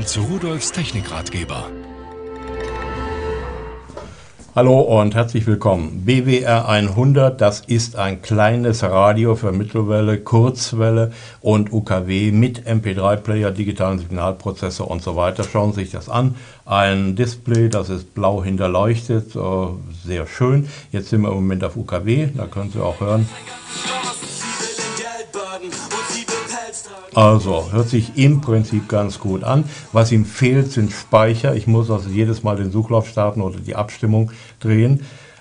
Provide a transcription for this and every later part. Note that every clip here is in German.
willkommen zu Rudolfs Technikratgeber. Hallo und herzlich willkommen. BWR 100, das ist ein kleines Radio für Mittelwelle, Kurzwelle und UKW mit MP3-Player, digitalen Signalprozessor und so weiter. Schauen Sie sich das an. Ein Display, das ist blau hinterleuchtet, sehr schön. Jetzt sind wir im Moment auf UKW, da können Sie auch hören. Also, hört sich im Prinzip ganz gut an. Was ihm fehlt, sind Speicher. Ich muss also jedes Mal den Suchlauf starten oder die Abstimmung drehen.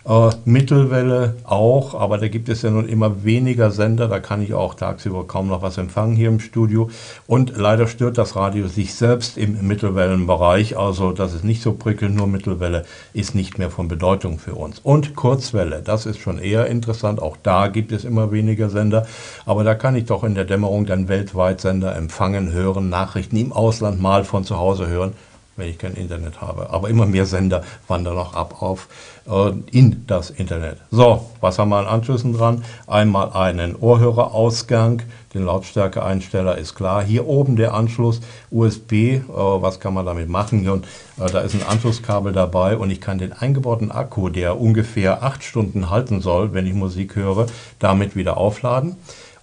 Äh, Mittelwelle auch, aber da gibt es ja nun immer weniger Sender, da kann ich auch tagsüber kaum noch was empfangen hier im Studio. Und leider stört das Radio sich selbst im Mittelwellenbereich, also das ist nicht so prickelnd, nur Mittelwelle ist nicht mehr von Bedeutung für uns. Und Kurzwelle, das ist schon eher interessant, auch da gibt es immer weniger Sender, aber da kann ich doch in der Dämmerung dann weltweit Sender empfangen, hören, Nachrichten im Ausland mal von zu Hause hören wenn ich kein Internet habe. Aber immer mehr Sender wandern noch ab auf äh, in das Internet. So, was haben wir an Anschlüssen dran? Einmal einen Ohrhörerausgang, den Lautstärkeeinsteller ist klar. Hier oben der Anschluss USB, äh, was kann man damit machen? Und äh, da ist ein Anschlusskabel dabei und ich kann den eingebauten Akku, der ungefähr acht Stunden halten soll, wenn ich Musik höre, damit wieder aufladen.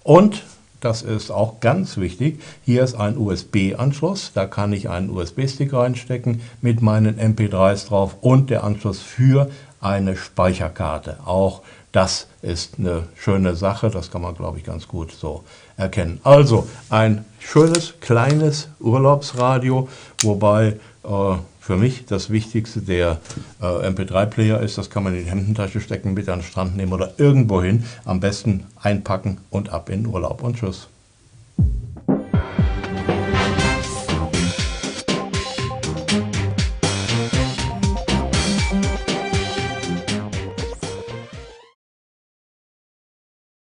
Und das ist auch ganz wichtig. Hier ist ein USB-Anschluss. Da kann ich einen USB-Stick reinstecken mit meinen MP3s drauf und der Anschluss für eine Speicherkarte. Auch das ist eine schöne Sache. Das kann man, glaube ich, ganz gut so erkennen. Also ein schönes, kleines Urlaubsradio, wobei äh, für mich das Wichtigste der äh, MP3-Player ist, das kann man in die Hemdentasche stecken, mit an den Strand nehmen oder irgendwo hin. Am besten einpacken und ab in Urlaub und tschüss.